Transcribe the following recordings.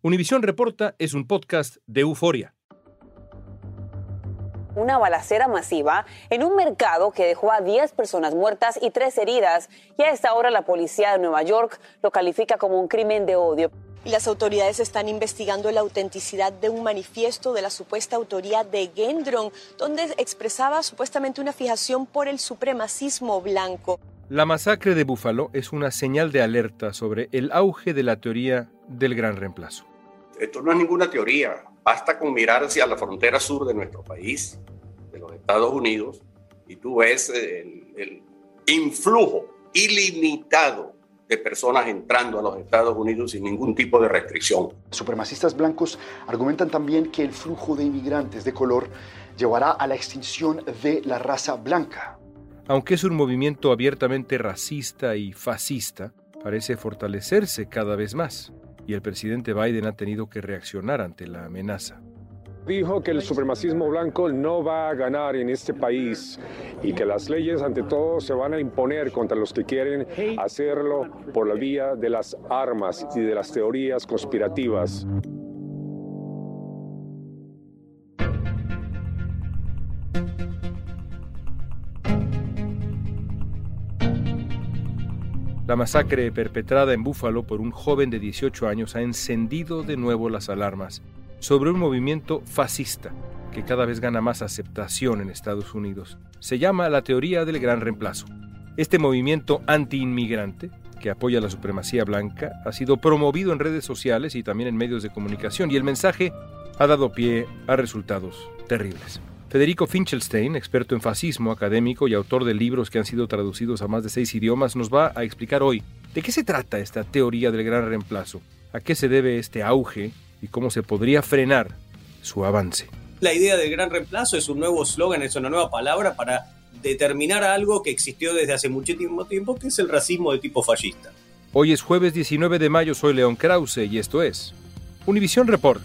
Univisión Reporta es un podcast de euforia. Una balacera masiva en un mercado que dejó a 10 personas muertas y 3 heridas, y a esta hora la policía de Nueva York lo califica como un crimen de odio. Las autoridades están investigando la autenticidad de un manifiesto de la supuesta autoría de Gendron, donde expresaba supuestamente una fijación por el supremacismo blanco. La masacre de Búfalo es una señal de alerta sobre el auge de la teoría del gran reemplazo. Esto no es ninguna teoría, basta con mirar hacia la frontera sur de nuestro país, de los Estados Unidos, y tú ves el, el influjo ilimitado de personas entrando a los Estados Unidos sin ningún tipo de restricción. Supremacistas blancos argumentan también que el flujo de inmigrantes de color llevará a la extinción de la raza blanca. Aunque es un movimiento abiertamente racista y fascista, parece fortalecerse cada vez más, y el presidente Biden ha tenido que reaccionar ante la amenaza. Dijo que el supremacismo blanco no va a ganar en este país y que las leyes ante todo se van a imponer contra los que quieren hacerlo por la vía de las armas y de las teorías conspirativas. La masacre perpetrada en Búfalo por un joven de 18 años ha encendido de nuevo las alarmas sobre un movimiento fascista que cada vez gana más aceptación en Estados Unidos. Se llama la teoría del gran reemplazo. Este movimiento anti-inmigrante, que apoya la supremacía blanca, ha sido promovido en redes sociales y también en medios de comunicación y el mensaje ha dado pie a resultados terribles. Federico Finchelstein, experto en fascismo, académico y autor de libros que han sido traducidos a más de seis idiomas, nos va a explicar hoy de qué se trata esta teoría del gran reemplazo, a qué se debe este auge y cómo se podría frenar su avance. La idea del gran reemplazo es un nuevo eslogan, es una nueva palabra para determinar algo que existió desde hace muchísimo tiempo, que es el racismo de tipo fascista. Hoy es jueves 19 de mayo, soy León Krause y esto es Univisión Report.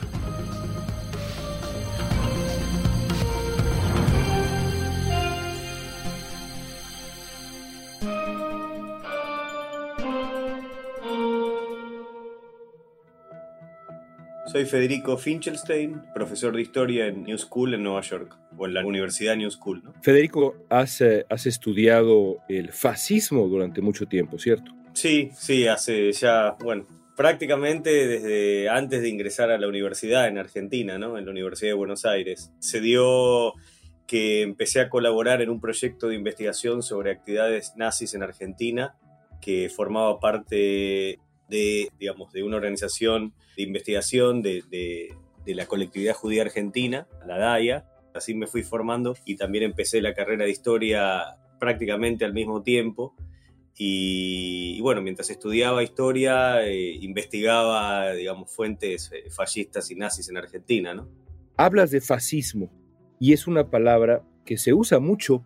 Soy Federico Finchelstein, profesor de historia en New School en Nueva York, o en la Universidad New School. ¿no? Federico, has, eh, has estudiado el fascismo durante mucho tiempo, ¿cierto? Sí, sí, hace ya, bueno, prácticamente desde antes de ingresar a la universidad en Argentina, ¿no? En la Universidad de Buenos Aires. Se dio que empecé a colaborar en un proyecto de investigación sobre actividades nazis en Argentina que formaba parte de, digamos, de una organización de investigación de, la colectividad judía argentina, la DAIA. Así me fui formando y también empecé la carrera de historia prácticamente al mismo tiempo. Y, y bueno, mientras estudiaba historia, eh, investigaba, digamos, fuentes eh, fascistas y nazis en Argentina, ¿no? Hablas de fascismo y es una palabra que se usa mucho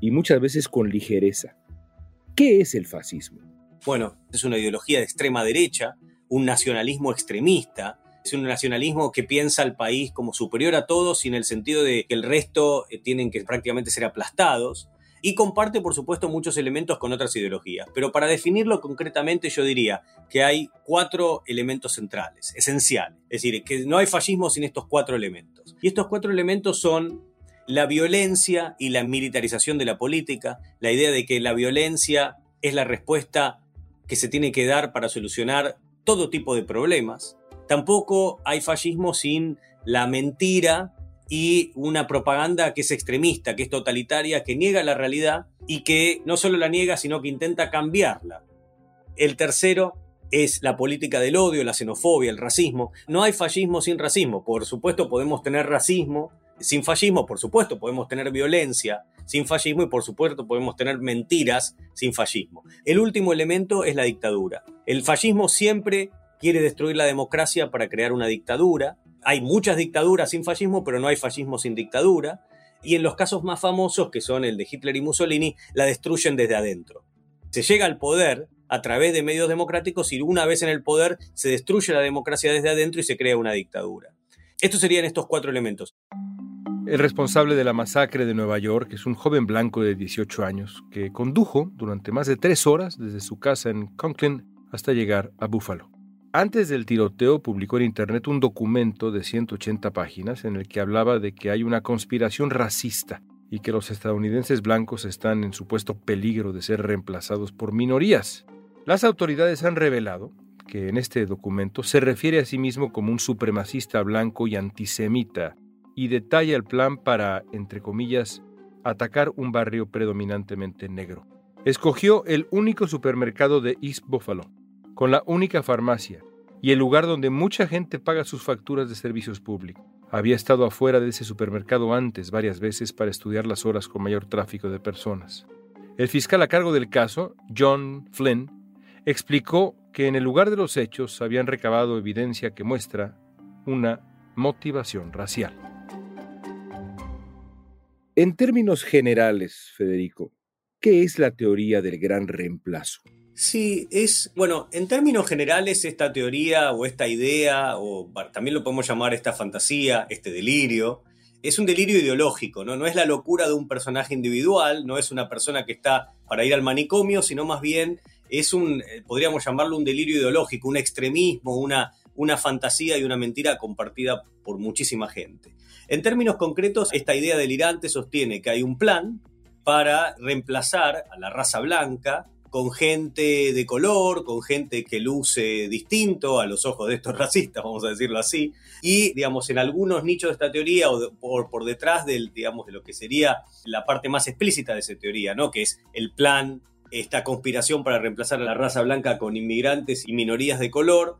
y muchas veces con ligereza. ¿Qué es el fascismo? Bueno, es una ideología de extrema derecha, un nacionalismo extremista, es un nacionalismo que piensa al país como superior a todos y en el sentido de que el resto eh, tienen que prácticamente ser aplastados. Y comparte, por supuesto, muchos elementos con otras ideologías. Pero para definirlo concretamente, yo diría que hay cuatro elementos centrales, esenciales. Es decir, que no hay fascismo sin estos cuatro elementos. Y estos cuatro elementos son la violencia y la militarización de la política, la idea de que la violencia es la respuesta que se tiene que dar para solucionar todo tipo de problemas. Tampoco hay fascismo sin la mentira y una propaganda que es extremista, que es totalitaria, que niega la realidad y que no solo la niega, sino que intenta cambiarla. El tercero es la política del odio, la xenofobia, el racismo. No hay fascismo sin racismo. Por supuesto podemos tener racismo sin fascismo, por supuesto podemos tener violencia sin fascismo y por supuesto podemos tener mentiras sin fascismo. El último elemento es la dictadura. El fascismo siempre quiere destruir la democracia para crear una dictadura. Hay muchas dictaduras sin fascismo, pero no hay fascismo sin dictadura. Y en los casos más famosos, que son el de Hitler y Mussolini, la destruyen desde adentro. Se llega al poder a través de medios democráticos y una vez en el poder se destruye la democracia desde adentro y se crea una dictadura. Estos serían estos cuatro elementos. El responsable de la masacre de Nueva York es un joven blanco de 18 años que condujo durante más de tres horas desde su casa en Conklin hasta llegar a Buffalo. Antes del tiroteo publicó en Internet un documento de 180 páginas en el que hablaba de que hay una conspiración racista y que los estadounidenses blancos están en supuesto peligro de ser reemplazados por minorías. Las autoridades han revelado que en este documento se refiere a sí mismo como un supremacista blanco y antisemita y detalla el plan para, entre comillas, atacar un barrio predominantemente negro. Escogió el único supermercado de East Buffalo, con la única farmacia y el lugar donde mucha gente paga sus facturas de servicios públicos. Había estado afuera de ese supermercado antes varias veces para estudiar las horas con mayor tráfico de personas. El fiscal a cargo del caso, John Flynn, explicó que en el lugar de los hechos habían recabado evidencia que muestra una motivación racial. En términos generales, Federico, ¿qué es la teoría del gran reemplazo? Sí, es, bueno, en términos generales esta teoría o esta idea, o también lo podemos llamar esta fantasía, este delirio, es un delirio ideológico, ¿no? No es la locura de un personaje individual, no es una persona que está para ir al manicomio, sino más bien es un, eh, podríamos llamarlo un delirio ideológico, un extremismo, una, una fantasía y una mentira compartida por muchísima gente. En términos concretos, esta idea delirante sostiene que hay un plan para reemplazar a la raza blanca con gente de color, con gente que luce distinto a los ojos de estos racistas, vamos a decirlo así, y digamos en algunos nichos de esta teoría o por, por detrás del, digamos, de lo que sería la parte más explícita de esa teoría, ¿no? que es el plan, esta conspiración para reemplazar a la raza blanca con inmigrantes y minorías de color,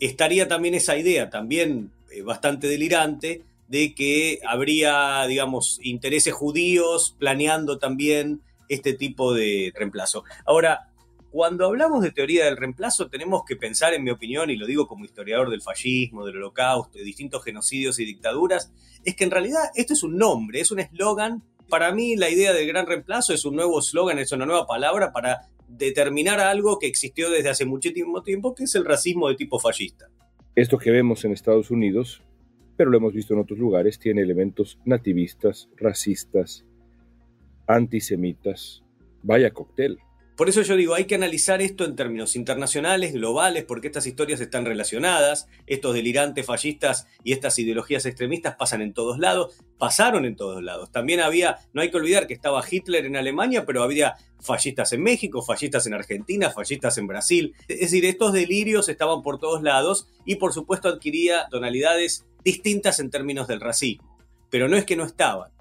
estaría también esa idea, también eh, bastante delirante, de que habría, digamos, intereses judíos planeando también este tipo de reemplazo. Ahora, cuando hablamos de teoría del reemplazo, tenemos que pensar, en mi opinión, y lo digo como historiador del fascismo, del holocausto, de distintos genocidios y dictaduras, es que en realidad esto es un nombre, es un eslogan. Para mí la idea del gran reemplazo es un nuevo eslogan, es una nueva palabra para determinar algo que existió desde hace muchísimo tiempo, que es el racismo de tipo fascista. Esto que vemos en Estados Unidos pero lo hemos visto en otros lugares, tiene elementos nativistas, racistas, antisemitas. Vaya cóctel. Por eso yo digo, hay que analizar esto en términos internacionales, globales, porque estas historias están relacionadas, estos delirantes fascistas y estas ideologías extremistas pasan en todos lados, pasaron en todos lados. También había, no hay que olvidar que estaba Hitler en Alemania, pero había fascistas en México, fascistas en Argentina, fascistas en Brasil. Es decir, estos delirios estaban por todos lados y por supuesto adquiría tonalidades distintas en términos del racismo. Pero no es que no estaban.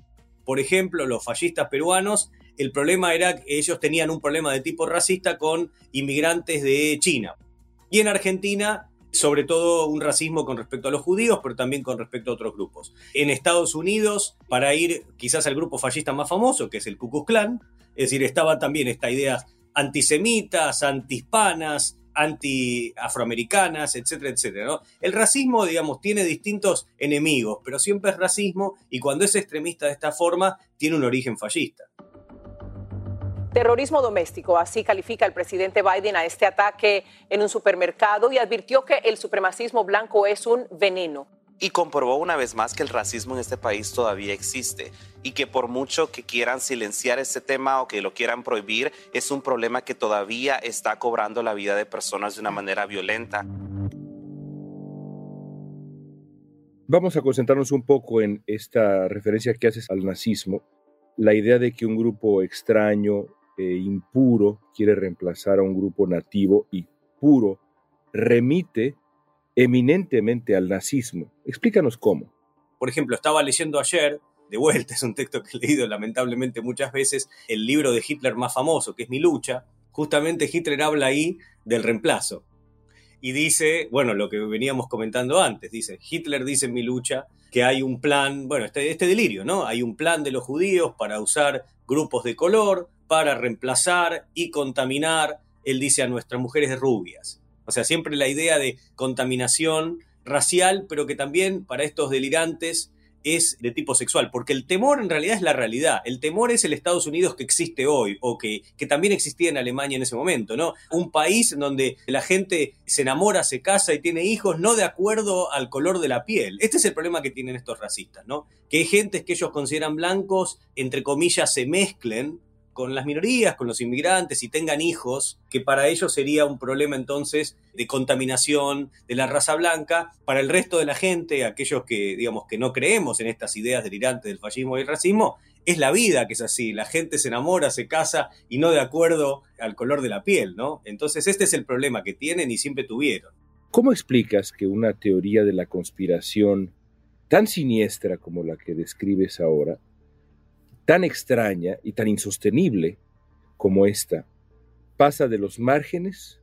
Por ejemplo, los fascistas peruanos, el problema era que ellos tenían un problema de tipo racista con inmigrantes de China. Y en Argentina, sobre todo un racismo con respecto a los judíos, pero también con respecto a otros grupos. En Estados Unidos, para ir quizás al grupo fascista más famoso, que es el Ku Klux Klan, es decir, estaba también esta idea antisemitas, antihispanas, anti-afroamericanas, etcétera, etcétera. El racismo, digamos, tiene distintos enemigos, pero siempre es racismo y cuando es extremista de esta forma, tiene un origen fascista. Terrorismo doméstico, así califica el presidente Biden a este ataque en un supermercado y advirtió que el supremacismo blanco es un veneno. Y comprobó una vez más que el racismo en este país todavía existe y que por mucho que quieran silenciar este tema o que lo quieran prohibir, es un problema que todavía está cobrando la vida de personas de una manera violenta. Vamos a concentrarnos un poco en esta referencia que haces al nazismo, la idea de que un grupo extraño e impuro quiere reemplazar a un grupo nativo y puro, remite eminentemente al nazismo. Explícanos cómo. Por ejemplo, estaba leyendo ayer, de vuelta, es un texto que he leído lamentablemente muchas veces, el libro de Hitler más famoso, que es Mi lucha. Justamente Hitler habla ahí del reemplazo. Y dice, bueno, lo que veníamos comentando antes, dice, Hitler dice en Mi lucha que hay un plan, bueno, este, este delirio, ¿no? Hay un plan de los judíos para usar grupos de color, para reemplazar y contaminar, él dice, a nuestras mujeres rubias O sea, siempre la idea de contaminación racial, pero que también para estos delirantes es de tipo sexual, porque el temor en realidad es la realidad. El temor es el Estados Unidos que existe hoy, o que, que también existía en Alemania en ese momento, ¿no? Un país donde la gente se enamora, se casa y tiene hijos, no de acuerdo al color de la piel. Este es el problema que tienen estos racistas, ¿no? Que hay gentes que ellos consideran blancos, entre comillas, se mezclen con las minorías, con los inmigrantes y tengan hijos, que para ellos sería un problema entonces de contaminación de la raza blanca. Para el resto de la gente, aquellos que digamos que no creemos en estas ideas delirantes del fascismo y el racismo, es la vida que es así. La gente se enamora, se casa y no de acuerdo al color de la piel, ¿no? Entonces este es el problema que tienen y siempre tuvieron. ¿Cómo explicas que una teoría de la conspiración tan siniestra como la que describes ahora tan extraña y tan insostenible como esta pasa de los márgenes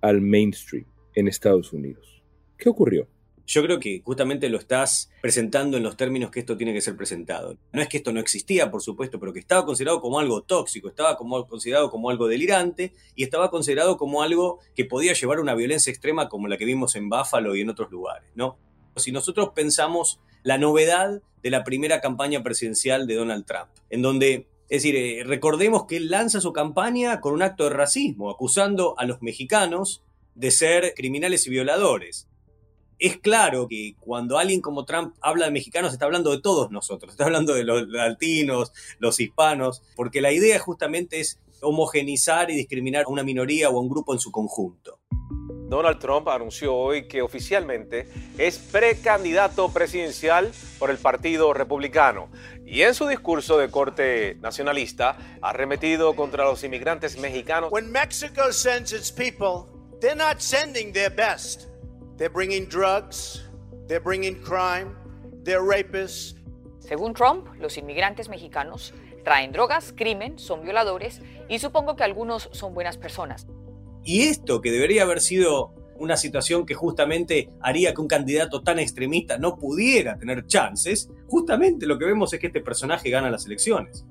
al mainstream en Estados Unidos. ¿Qué ocurrió? Yo creo que justamente lo estás presentando en los términos que esto tiene que ser presentado. No es que esto no existía, por supuesto, pero que estaba considerado como algo tóxico, estaba como, considerado como algo delirante y estaba considerado como algo que podía llevar a una violencia extrema como la que vimos en Buffalo y en otros lugares, ¿no? Si nosotros pensamos la novedad de la primera campaña presidencial de Donald Trump, en donde, es decir, eh, recordemos que él lanza su campaña con un acto de racismo, acusando a los mexicanos de ser criminales y violadores. Es claro que cuando alguien como Trump habla de mexicanos está hablando de todos nosotros, está hablando de los latinos, los hispanos, porque la idea justamente es homogenizar y discriminar a una minoría o a un grupo en su conjunto. Donald Trump anunció hoy que oficialmente es precandidato presidencial por el Partido Republicano y en su discurso de corte nacionalista ha arremetido contra los inmigrantes mexicanos. When Mexico sends its people, they're not sending their best. They're bringing drugs, they're bringing crime, they're rapists. Según Trump, los inmigrantes mexicanos traen drogas, crimen, son violadores y supongo que algunos son buenas personas. Y esto, que debería haber sido una situación que justamente haría que un candidato tan extremista no pudiera tener chances, justamente lo que vemos es que este personaje gana las elecciones.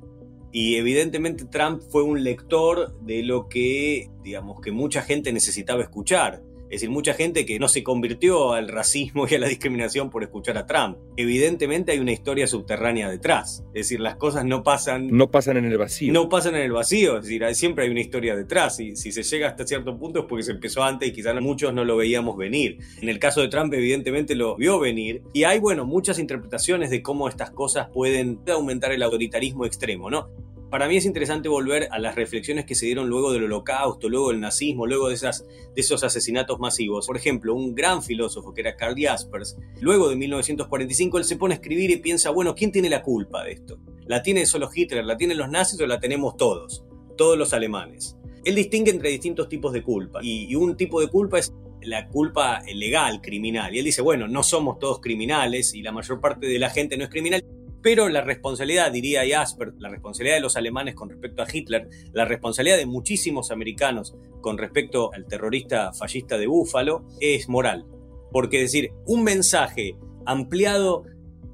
Y evidentemente Trump fue un lector de lo que, digamos, que mucha gente necesitaba escuchar. Es decir, mucha gente que no se convirtió al racismo y a la discriminación por escuchar a Trump. Evidentemente hay una historia subterránea detrás. Es decir, las cosas no pasan... No pasan en el vacío. No pasan en el vacío. Es decir, siempre hay una historia detrás. Y si se llega hasta cierto punto es porque se empezó antes y quizás muchos no lo veíamos venir. En el caso de Trump, evidentemente lo vio venir. Y hay, bueno, muchas interpretaciones de cómo estas cosas pueden aumentar el autoritarismo extremo, ¿no? Para mí es interesante volver a las reflexiones que se dieron luego del holocausto, luego del nazismo, luego de, esas, de esos asesinatos masivos. Por ejemplo, un gran filósofo que era Karl Jaspers, luego de 1945 él se pone a escribir y piensa, bueno, ¿quién tiene la culpa de esto? ¿La tiene solo Hitler, la tienen los nazis o la tenemos todos? Todos los alemanes. Él distingue entre distintos tipos de culpa y, y un tipo de culpa es la culpa legal, criminal. Y él dice, bueno, no somos todos criminales y la mayor parte de la gente no es criminal. Pero la responsabilidad, diría Jasper, la responsabilidad de los alemanes con respecto a Hitler, la responsabilidad de muchísimos americanos con respecto al terrorista fascista de Búfalo, es moral. Porque decir, un mensaje ampliado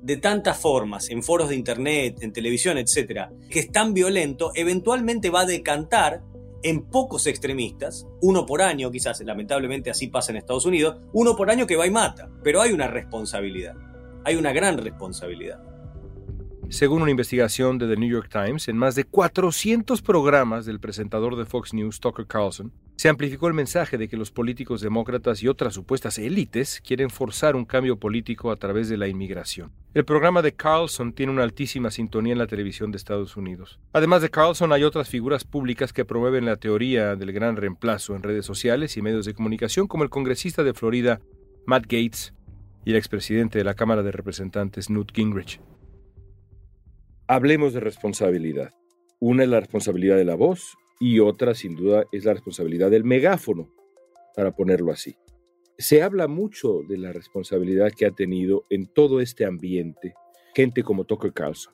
de tantas formas, en foros de internet, en televisión, etcétera, que es tan violento, eventualmente va a decantar en pocos extremistas, uno por año, quizás lamentablemente así pasa en Estados Unidos, uno por año que va y mata. Pero hay una responsabilidad, hay una gran responsabilidad. Según una investigación de The New York Times, en más de 400 programas del presentador de Fox News, Tucker Carlson, se amplificó el mensaje de que los políticos demócratas y otras supuestas élites quieren forzar un cambio político a través de la inmigración. El programa de Carlson tiene una altísima sintonía en la televisión de Estados Unidos. Además de Carlson, hay otras figuras públicas que promueven la teoría del gran reemplazo en redes sociales y medios de comunicación, como el congresista de Florida, Matt Gates, y el expresidente de la Cámara de Representantes, Newt Gingrich. Hablemos de responsabilidad. Una es la responsabilidad de la voz y otra, sin duda, es la responsabilidad del megáfono, para ponerlo así. Se habla mucho de la responsabilidad que ha tenido en todo este ambiente gente como Tucker Carlson,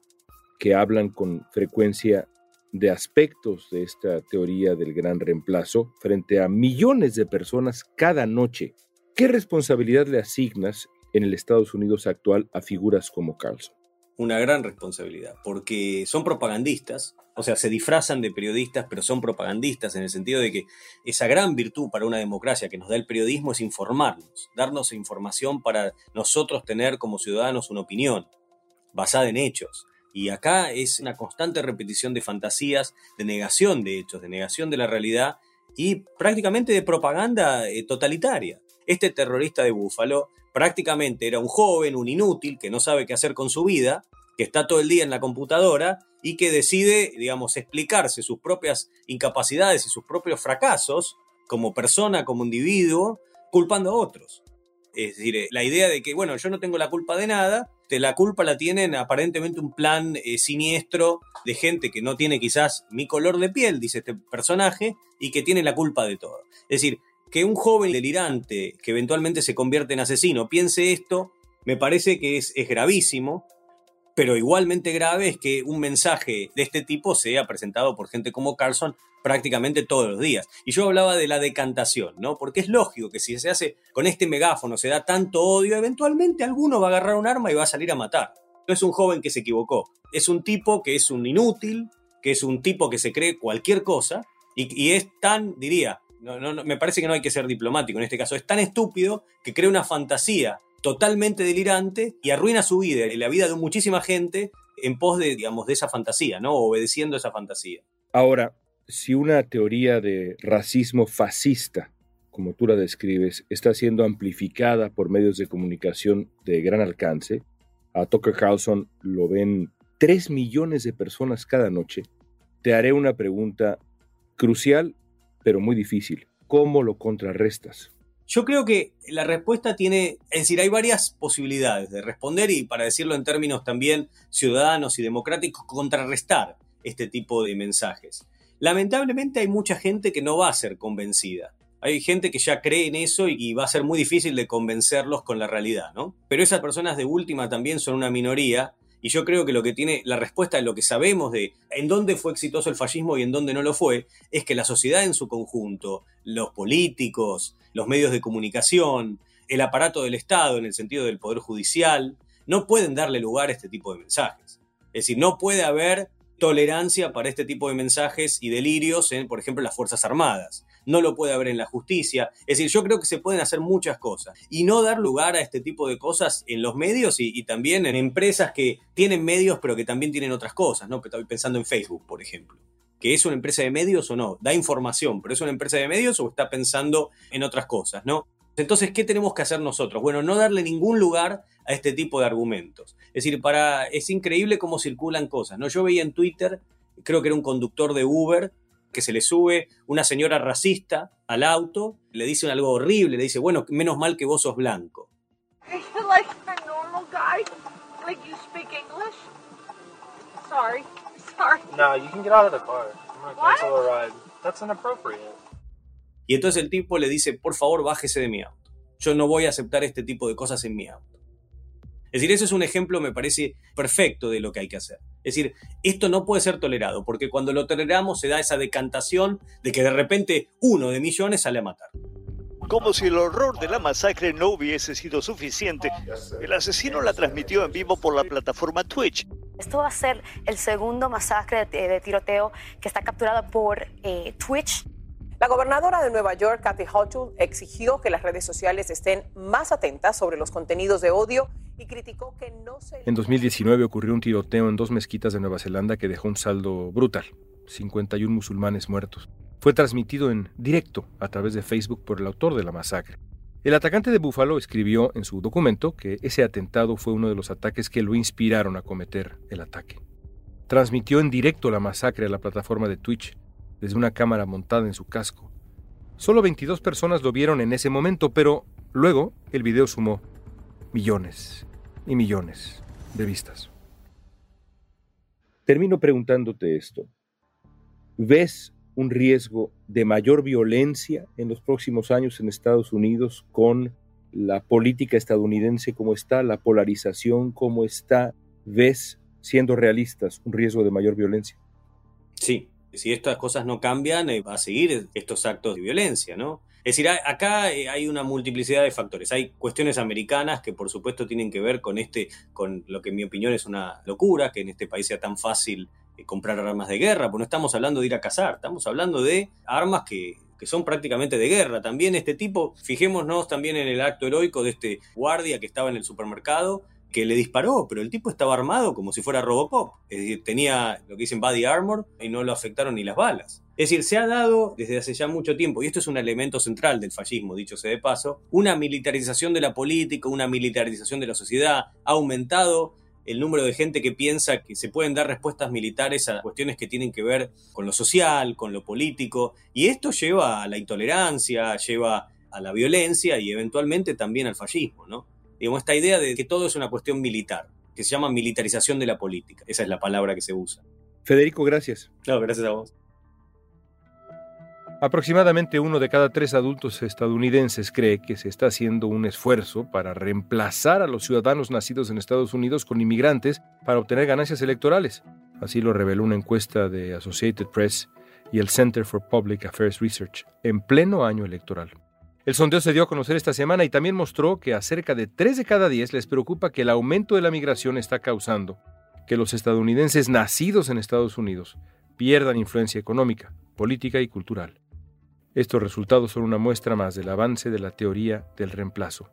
que hablan con frecuencia de aspectos de esta teoría del gran reemplazo frente a millones de personas cada noche. ¿Qué responsabilidad le asignas en el Estados Unidos actual a figuras como Carlson? Una gran responsabilidad, porque son propagandistas, o sea, se disfrazan de periodistas, pero son propagandistas en el sentido de que esa gran virtud para una democracia que nos da el periodismo es informarnos, darnos información para nosotros tener como ciudadanos una opinión basada en hechos. Y acá es una constante repetición de fantasías, de negación de hechos, de negación de la realidad y prácticamente de propaganda eh, totalitaria. Este terrorista de Búfalo prácticamente era un joven, un inútil, que no sabe qué hacer con su vida, que está todo el día en la computadora y que decide, digamos, explicarse sus propias incapacidades y sus propios fracasos como persona, como individuo, culpando a otros. Es decir, eh, la idea de que, bueno, yo no tengo la culpa de nada, la culpa la tienen aparentemente un plan eh, siniestro de gente que no tiene quizás mi color de piel, dice este personaje, y que tiene la culpa de todo. Es decir, que un joven delirante que eventualmente se convierte en asesino piense esto, me parece que es, gravísimo, pero igualmente grave es que un mensaje de este tipo sea presentado por gente como Carlson prácticamente todos los días. Y yo hablaba de la decantación, ¿no? Porque es lógico que si se hace con este megáfono, se da tanto odio, eventualmente alguno va a agarrar un arma y va a salir a matar. No es un joven que se equivocó, es un tipo que es un inútil, que es un tipo que se cree cualquier cosa y, es tan, diría, no, no, me parece que no hay que ser diplomático en este caso, es tan estúpido que crea una fantasía totalmente delirante y arruina su vida y la vida de muchísima gente en pos de, digamos, de esa fantasía, ¿no? Obedeciendo esa fantasía. Ahora, si una teoría de racismo fascista, como tú la describes, está siendo amplificada por medios de comunicación de gran alcance, a Tucker Carlson lo ven 3 millones de personas cada noche, te haré una pregunta crucial, pero muy difícil. ¿Cómo lo contrarrestas? Yo creo que la respuesta tiene, es decir, hay varias posibilidades de responder y para decirlo en términos también ciudadanos y democráticos, contrarrestar este tipo de mensajes. Lamentablemente hay mucha gente que no va a ser convencida. Hay gente que ya cree en eso y va a ser muy difícil de convencerlos con la realidad, ¿no? Pero esas personas de última también son una minoría y yo creo que lo que tiene la respuesta de lo que sabemos de en dónde fue exitoso el fascismo y en dónde no lo fue, es que la sociedad en su conjunto, los políticos, los medios de comunicación, el aparato del Estado en el sentido del Poder Judicial, no pueden darle lugar a este tipo de mensajes. Es decir, no puede haber tolerancia para este tipo de mensajes y delirios en, por ejemplo, las Fuerzas Armadas. No lo puede haber en la justicia. Es decir, yo creo que se pueden hacer muchas cosas y no dar lugar a este tipo de cosas en los medios y, también en empresas que tienen medios pero que también tienen otras cosas, ¿no? Estoy pensando en Facebook, por ejemplo. ¿Que es una empresa de medios o no? Da información, pero es una empresa de medios o está pensando en otras cosas, ¿no? Entonces, ¿qué tenemos que hacer nosotros? Bueno, no darle ningún lugar a este tipo de argumentos. Es decir, para, es increíble cómo circulan cosas. ¿no? Yo veía en Twitter, creo que era un conductor de Uber, que se le sube una señora racista al auto, le dice algo horrible, le dice, bueno, menos mal que vos sos blanco. Y entonces el tipo le dice, por favor, bájese de mi auto. Yo no voy a aceptar este tipo de cosas en mi auto. Es decir, eso es un ejemplo, me parece, perfecto de lo que hay que hacer. Es decir, esto no puede ser tolerado, porque cuando lo toleramos se da esa decantación de que de repente uno de millones sale a matar. Como si el horror de la masacre no hubiese sido suficiente, el asesino la transmitió en vivo por la plataforma Twitch. Esto va a ser el segundo masacre de, tiroteo que está capturado por eh, Twitch. La gobernadora de Nueva York, Kathy Hochul, exigió que las redes sociales estén más atentas sobre los contenidos de odio y criticó que no se... En 2019 ocurrió un tiroteo en dos mezquitas de Nueva Zelanda que dejó un saldo brutal, 51 musulmanes muertos. Fue transmitido en directo a través de Facebook por el autor de la masacre. El atacante de Buffalo escribió en su documento que ese atentado fue uno de los ataques que lo inspiraron a cometer el ataque. Transmitió en directo la masacre a la plataforma de Twitch desde una cámara montada en su casco. Solo 22 personas lo vieron en ese momento, pero luego el video sumó millones y millones de vistas. Termino preguntándote esto. ¿Ves un riesgo de mayor violencia en los próximos años en Estados Unidos con la política estadounidense como está, la polarización como está? ¿Ves, siendo realistas, un riesgo de mayor violencia? Sí, si estas cosas no cambian, eh, va a seguir estos actos de violencia, ¿no? Es decir, acá eh, hay una multiplicidad de factores. Hay cuestiones americanas que por supuesto tienen que ver con este, con lo que en mi opinión es una locura, que en este país sea tan fácil eh, comprar armas de guerra, porque no estamos hablando de ir a cazar, estamos hablando de armas que que son prácticamente de guerra. También este tipo, fijémonos también en el acto heroico de este guardia que estaba en el supermercado, que le disparó, pero el tipo estaba armado como si fuera Robocop. Es decir, tenía lo que dicen body armor y no lo afectaron ni las balas. Es decir, se ha dado desde hace ya mucho tiempo, y esto es un elemento central del fascismo, dicho sea de paso, una militarización de la política, una militarización de la sociedad, ha aumentado el número de gente que piensa que se pueden dar respuestas militares a cuestiones que tienen que ver con lo social, con lo político, y esto lleva a la intolerancia, lleva a la violencia y eventualmente también al fascismo, ¿no? Digamos, esta idea de que todo es una cuestión militar, que se llama militarización de la política, esa es la palabra que se usa. Federico, gracias. No, gracias a vos. Aproximadamente uno de cada tres adultos estadounidenses cree que se está haciendo un esfuerzo para reemplazar a los ciudadanos nacidos en Estados Unidos con inmigrantes para obtener ganancias electorales. Así lo reveló una encuesta de Associated Press y el Center for Public Affairs Research en pleno año electoral. El sondeo se dio a conocer esta semana y también mostró que a cerca de 3 de cada 10 les preocupa que el aumento de la migración está causando que los estadounidenses nacidos en Estados Unidos pierdan influencia económica, política y cultural. Estos resultados son una muestra más del avance de la teoría del reemplazo.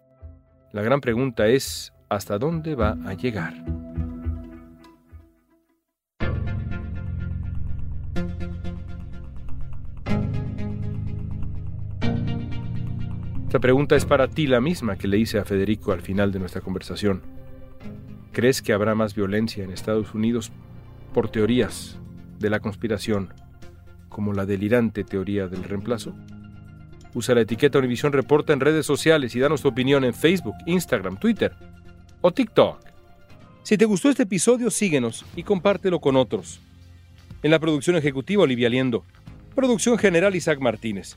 La gran pregunta es, ¿hasta dónde va a llegar? Esta pregunta es para ti la misma que le hice a Federico al final de nuestra conversación. ¿Crees que habrá más violencia en Estados Unidos por teorías de la conspiración como la delirante teoría del reemplazo? Usa la etiqueta Univisión Reporta en redes sociales y danos tu opinión en Facebook, Instagram, Twitter o TikTok. Si te gustó este episodio, síguenos y compártelo con otros. En la producción ejecutiva, Olivia Liendo. Producción general, Isaac Martínez.